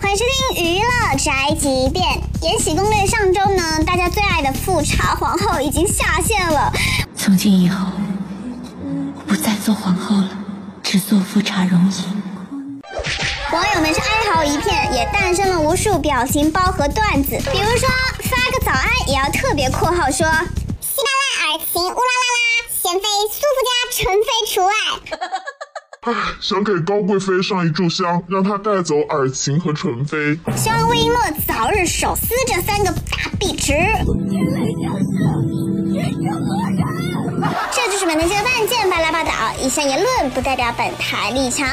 欢迎收听《娱乐宅急便》。《延禧攻略》上周呢，大家最爱的富察皇后已经下线了。从今以后，我不再做皇后了，只做富察容姨。网友们是哀嚎一片，也诞生了无数表情包和段子。比如说，发个早安也要特别括号说“稀巴烂耳晴乌拉拉唉，想给高贵妃上一炷香，让她带走尔晴和纯妃。希望魏璎珞早日手撕这三个大碧池。这就是本台新闻案件，巴拉报道。以上言论不代表本台立场。